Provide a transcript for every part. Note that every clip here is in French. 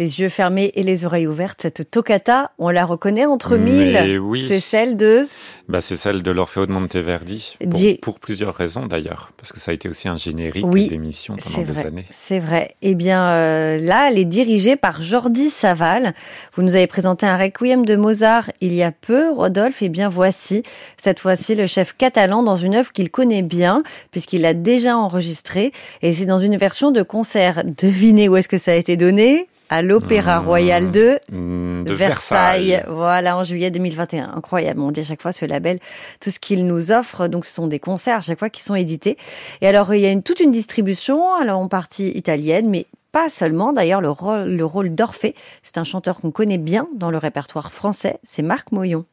les yeux fermés et les oreilles ouvertes, cette toccata, on la reconnaît entre mille. Oui. C'est celle de bah, C'est celle de l'Orfeo de Monteverdi, pour, pour, plusieurs raisons d'ailleurs, parce que ça a été aussi un générique d'émission pendant des années. C'est vrai. Eh bien, euh, là, elle est dirigée par Jordi Saval. Vous nous avez présenté un requiem de Mozart il y a peu, Rodolphe. Eh bien, voici, cette fois-ci, le chef catalan dans une œuvre qu'il connaît bien, puisqu'il l'a déjà enregistrée, et c'est dans une version de concert. Devinez où est-ce que ça a été donné? À l'Opéra mmh. Royal de, mmh, Versailles. Voilà, en juillet 2021. Incroyable. On dit à chaque fois ce label, tout ce qu'il nous offre. Donc, ce sont des concerts à chaque fois qui sont édités. Et alors, il y a une, toute une distribution, alors en partie italienne, mais pas seulement. D'ailleurs, le rôle, le rôle d'Orphée, c'est un chanteur qu'on connaît bien dans le répertoire français. C'est Marc Moyon.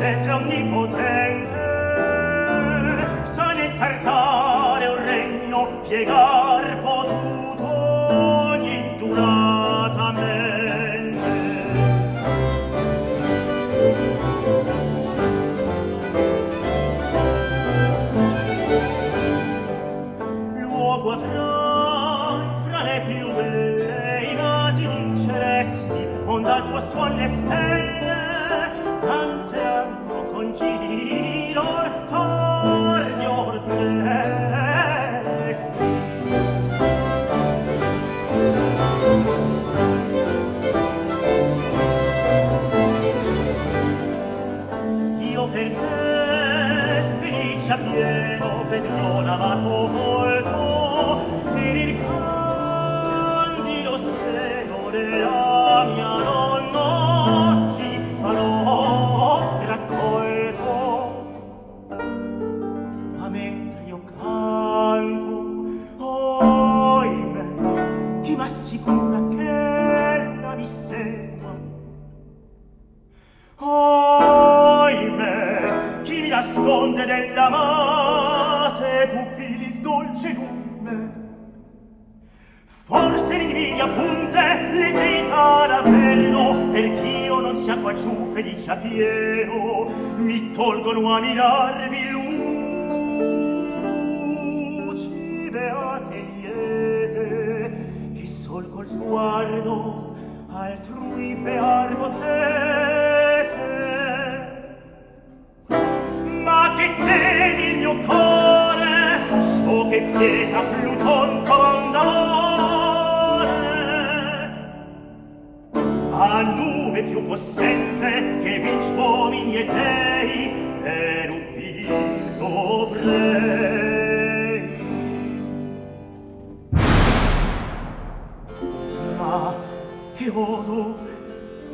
scetra onnipotente sa nel partare un regno piegar potuto ogni indurata mente. Luogo avrà fra le più belle i vasi celesti onde al tuo suon esterno forse l'invidia punte le gita ferro, per ch'io non sia qua giù felice a pieno. Mi tolgono a mirarvi luci beate liete che sol col sguardo altrui bear potete. Ma che tedi il mio cuore, ciò che fieta Pluton e più possente che vinc uomini e dei per ubbidir dovrei ma che odo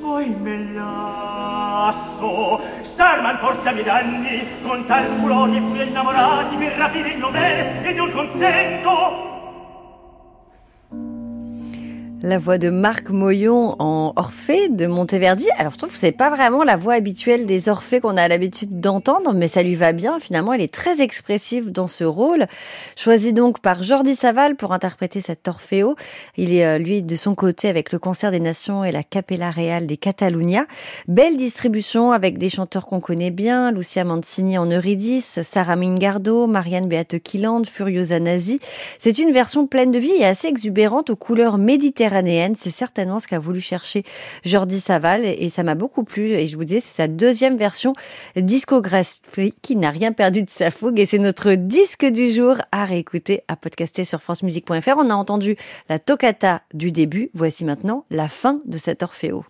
poi me lasso. S'arman forse a miei danni con tal furore e innamorati per rapire il nome ed un consento La voix de Marc Moyon en Orphée de Monteverdi. Alors, je trouve que c'est pas vraiment la voix habituelle des Orphées qu'on a l'habitude d'entendre, mais ça lui va bien. Finalement, elle est très expressive dans ce rôle. Choisi donc par Jordi Saval pour interpréter cet Orfeo. Il est, euh, lui, de son côté avec le Concert des Nations et la Capella Real des Catalunya. Belle distribution avec des chanteurs qu'on connaît bien. Lucia Mancini en Eurydice, Sarah Mingardo, Marianne Beate Kiland, Furiosa Nazi. C'est une version pleine de vie et assez exubérante aux couleurs méditerranéennes c'est certainement ce qu'a voulu chercher Jordi Saval et ça m'a beaucoup plu. Et je vous disais, c'est sa deuxième version discographique qui n'a rien perdu de sa fougue et c'est notre disque du jour à réécouter, à podcaster sur francemusique.fr. On a entendu la toccata du début. Voici maintenant la fin de cet Orfeo.